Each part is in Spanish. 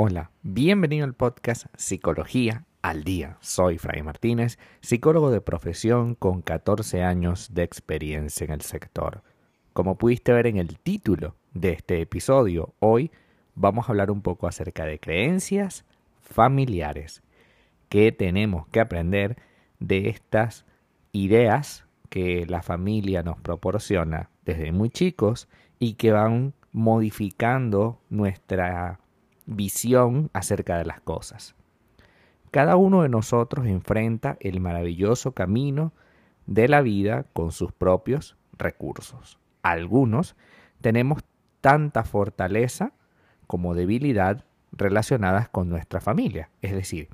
Hola, bienvenido al podcast Psicología al Día. Soy Fray Martínez, psicólogo de profesión con 14 años de experiencia en el sector. Como pudiste ver en el título de este episodio, hoy vamos a hablar un poco acerca de creencias familiares. ¿Qué tenemos que aprender de estas ideas que la familia nos proporciona desde muy chicos y que van modificando nuestra visión acerca de las cosas. Cada uno de nosotros enfrenta el maravilloso camino de la vida con sus propios recursos. Algunos tenemos tanta fortaleza como debilidad relacionadas con nuestra familia. Es decir,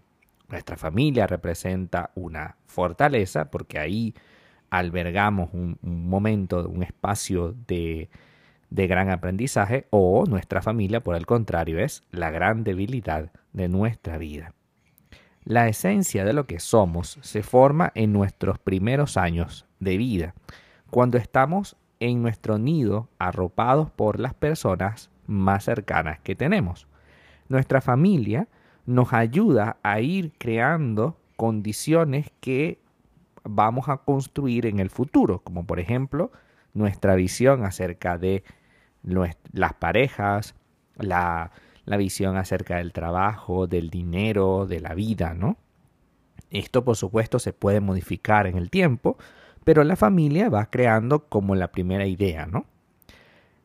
nuestra familia representa una fortaleza porque ahí albergamos un, momento, un espacio de de gran aprendizaje o nuestra familia, por el contrario, es la gran debilidad de nuestra vida. La esencia de lo que somos se forma en nuestros primeros años de vida, cuando estamos en nuestro nido arropados por las personas más cercanas que tenemos. Nuestra familia nos ayuda a ir creando condiciones que vamos a construir en el futuro, como por ejemplo nuestra visión acerca de las parejas, la, la visión acerca del trabajo, del dinero, de la vida, ¿no? Esto por supuesto se puede modificar en el tiempo, pero la familia va creando como la primera idea, ¿no?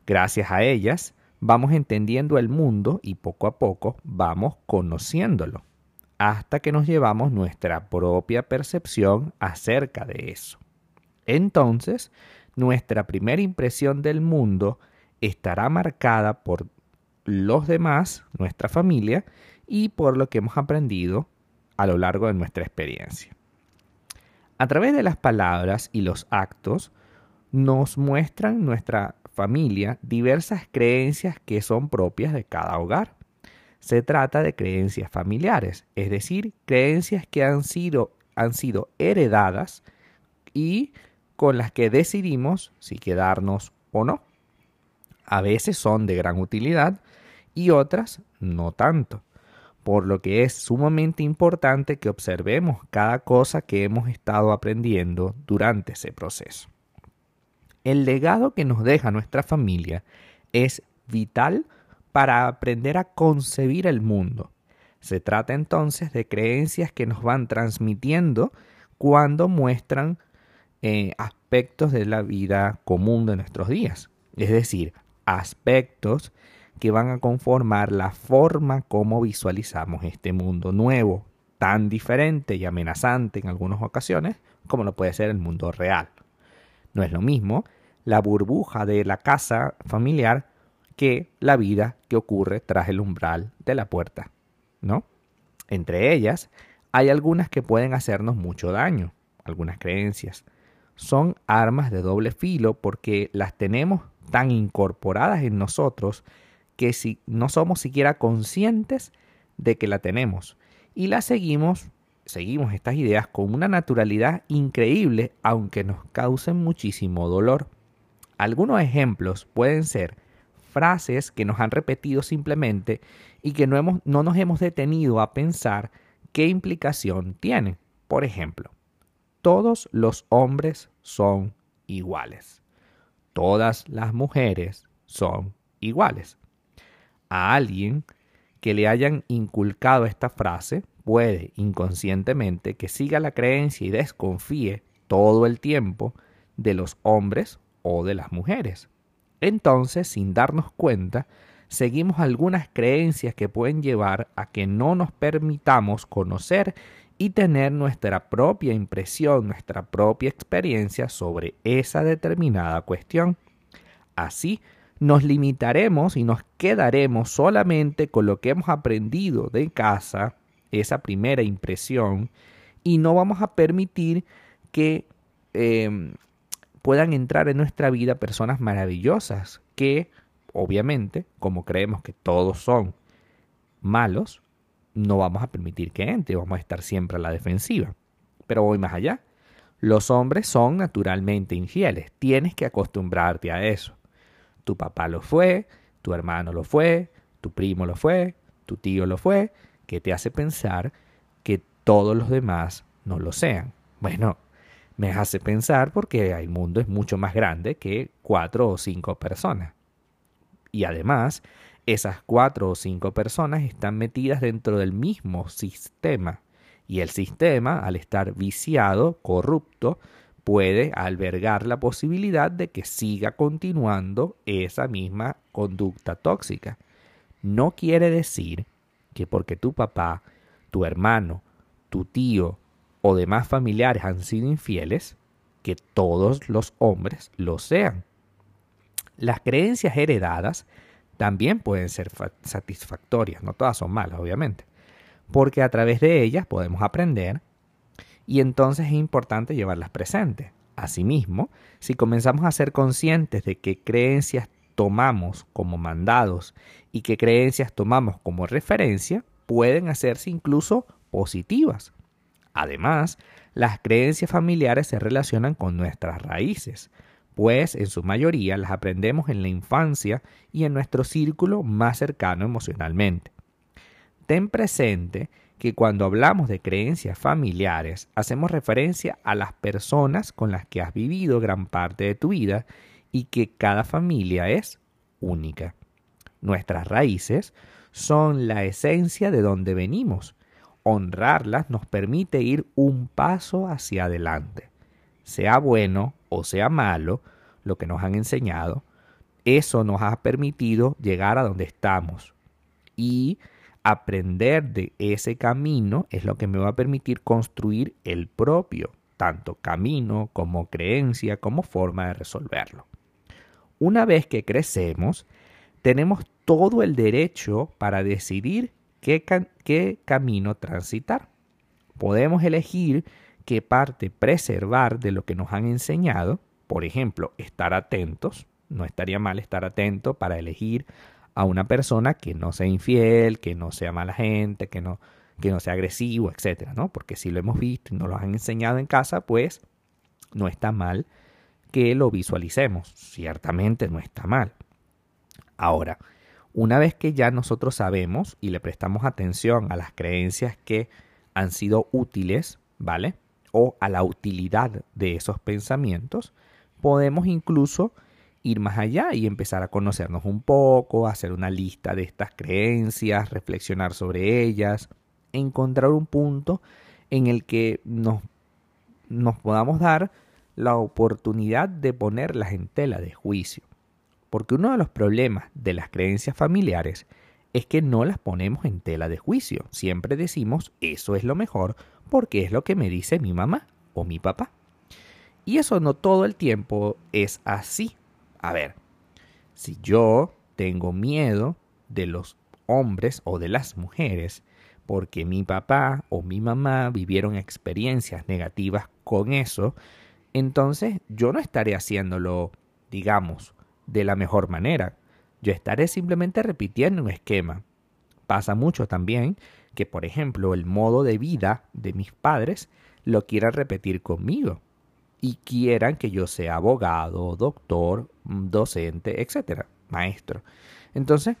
Gracias a ellas vamos entendiendo el mundo y poco a poco vamos conociéndolo, hasta que nos llevamos nuestra propia percepción acerca de eso. Entonces, nuestra primera impresión del mundo estará marcada por los demás, nuestra familia, y por lo que hemos aprendido a lo largo de nuestra experiencia. A través de las palabras y los actos, nos muestran nuestra familia diversas creencias que son propias de cada hogar. Se trata de creencias familiares, es decir, creencias que han sido, han sido heredadas y con las que decidimos si quedarnos o no a veces son de gran utilidad y otras no tanto, por lo que es sumamente importante que observemos cada cosa que hemos estado aprendiendo durante ese proceso. El legado que nos deja nuestra familia es vital para aprender a concebir el mundo. Se trata entonces de creencias que nos van transmitiendo cuando muestran eh, aspectos de la vida común de nuestros días. Es decir, aspectos que van a conformar la forma como visualizamos este mundo nuevo, tan diferente y amenazante en algunas ocasiones como lo puede ser el mundo real. No es lo mismo la burbuja de la casa familiar que la vida que ocurre tras el umbral de la puerta, ¿no? Entre ellas hay algunas que pueden hacernos mucho daño, algunas creencias. Son armas de doble filo porque las tenemos tan incorporadas en nosotros que si no somos siquiera conscientes de que la tenemos y la seguimos, seguimos estas ideas con una naturalidad increíble aunque nos causen muchísimo dolor. Algunos ejemplos pueden ser frases que nos han repetido simplemente y que no, hemos, no nos hemos detenido a pensar qué implicación tienen. Por ejemplo, todos los hombres son iguales todas las mujeres son iguales. A alguien que le hayan inculcado esta frase puede inconscientemente que siga la creencia y desconfíe todo el tiempo de los hombres o de las mujeres. Entonces, sin darnos cuenta, seguimos algunas creencias que pueden llevar a que no nos permitamos conocer y tener nuestra propia impresión, nuestra propia experiencia sobre esa determinada cuestión. Así, nos limitaremos y nos quedaremos solamente con lo que hemos aprendido de casa, esa primera impresión, y no vamos a permitir que em, puedan entrar en nuestra vida personas maravillosas que, obviamente, como creemos que todos son malos, no vamos a permitir que entre, vamos a estar siempre a la defensiva. Pero voy más allá. Los hombres son naturalmente infieles, tienes que acostumbrarte a eso. Tu papá lo fue, tu hermano lo fue, tu primo lo fue, tu tío lo fue, que te hace pensar que todos los demás no lo sean. Bueno, me hace pensar porque el mundo es mucho más grande que cuatro o cinco personas. Y además, esas cuatro o cinco personas están metidas dentro del mismo sistema. Y el sistema, al estar viciado, corrupto, puede albergar la posibilidad de que siga continuando esa misma conducta tóxica. No quiere decir que porque tu papá, tu hermano, tu tío o demás familiares han sido infieles, que todos los hombres lo sean. Las creencias heredadas también pueden ser satisfactorias, no todas son malas, obviamente, porque a través de ellas podemos aprender y entonces es importante llevarlas presentes. Asimismo, si comenzamos a ser conscientes de qué creencias tomamos como mandados y qué creencias tomamos como referencia, pueden hacerse incluso positivas. Además, las creencias familiares se relacionan con nuestras raíces, pues en su mayoría las aprendemos en la infancia y en nuestro círculo más cercano emocionalmente. Ten presente que cuando hablamos de creencias familiares hacemos referencia a las personas con las que has vivido gran parte de tu vida y que cada familia es única. Nuestras raíces son la esencia de donde venimos. Honrarlas nos permite ir un paso hacia adelante. Sea bueno o sea malo, lo que nos han enseñado, eso nos ha permitido llegar a donde estamos. Y aprender de ese camino es lo que me va a permitir construir el propio, tanto camino como creencia, como forma de resolverlo. Una vez que crecemos, tenemos todo el derecho para decidir qué, camino transitar. Podemos elegir qué parte preservar de lo que nos han enseñado, por ejemplo, estar atentos, no estaría mal estar atento para elegir a una persona que no sea infiel, que no sea mala gente, que no, que no sea agresivo, etcétera, ¿no? Porque si lo hemos visto y nos lo han enseñado en casa, pues no está mal que lo visualicemos. Ciertamente no está mal. Ahora, una vez que ya nosotros sabemos y le prestamos atención a las creencias que han sido útiles, ¿vale? O a la utilidad de esos pensamientos, podemos incluso ir más allá y empezar a conocernos un poco, hacer una lista de estas creencias, reflexionar sobre ellas, encontrar un punto en el que nos, podamos dar la oportunidad de ponerlas en tela de juicio. Porque uno de los problemas de las creencias familiares es que no las ponemos en tela de juicio. Siempre decimos eso es lo mejor porque es lo que me dice mi mamá o mi papá. Y eso no todo el tiempo es así. A ver, si yo tengo miedo de los hombres o de las mujeres porque mi papá o mi mamá vivieron experiencias negativas con eso, entonces yo no estaré haciéndolo, digamos, de la mejor manera. Yo estaré simplemente repitiendo un esquema. Pasa mucho también que, por ejemplo, el modo de vida de mis padres lo quieran repetir conmigo y quieran que yo sea abogado, doctor, docente, etcétera, maestro. Entonces,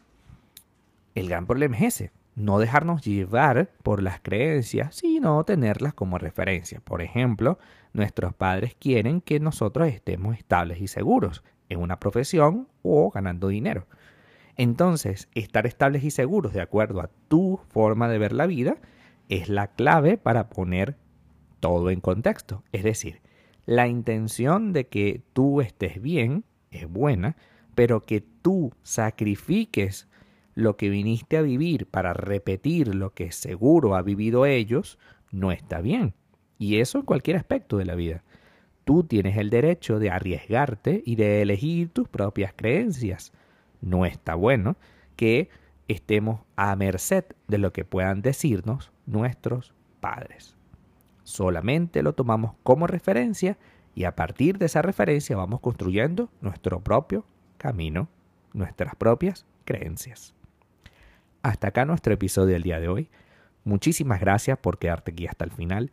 el gran problema es ese, no dejarnos llevar por las creencias, sino tenerlas como referencia. Por ejemplo, nuestros padres quieren que nosotros estemos estables y seguros en una profesión o ganando dinero. Entonces, estar estables y seguros de acuerdo a tu forma de ver la vida es la clave para poner todo en contexto. Es decir, la intención de que tú estés bien es buena, pero que tú sacrifiques lo que viniste a vivir para repetir lo que seguro ha vivido ellos, no está bien. Y eso en cualquier aspecto de la vida. Tú tienes el derecho de arriesgarte y de elegir tus propias creencias. No está bueno que estemos a merced de lo que puedan decirnos nuestros padres. Solamente lo tomamos como referencia y a partir de esa referencia vamos construyendo nuestro propio camino, nuestras propias creencias. Hasta acá nuestro episodio del día de hoy. Muchísimas gracias por quedarte aquí hasta el final.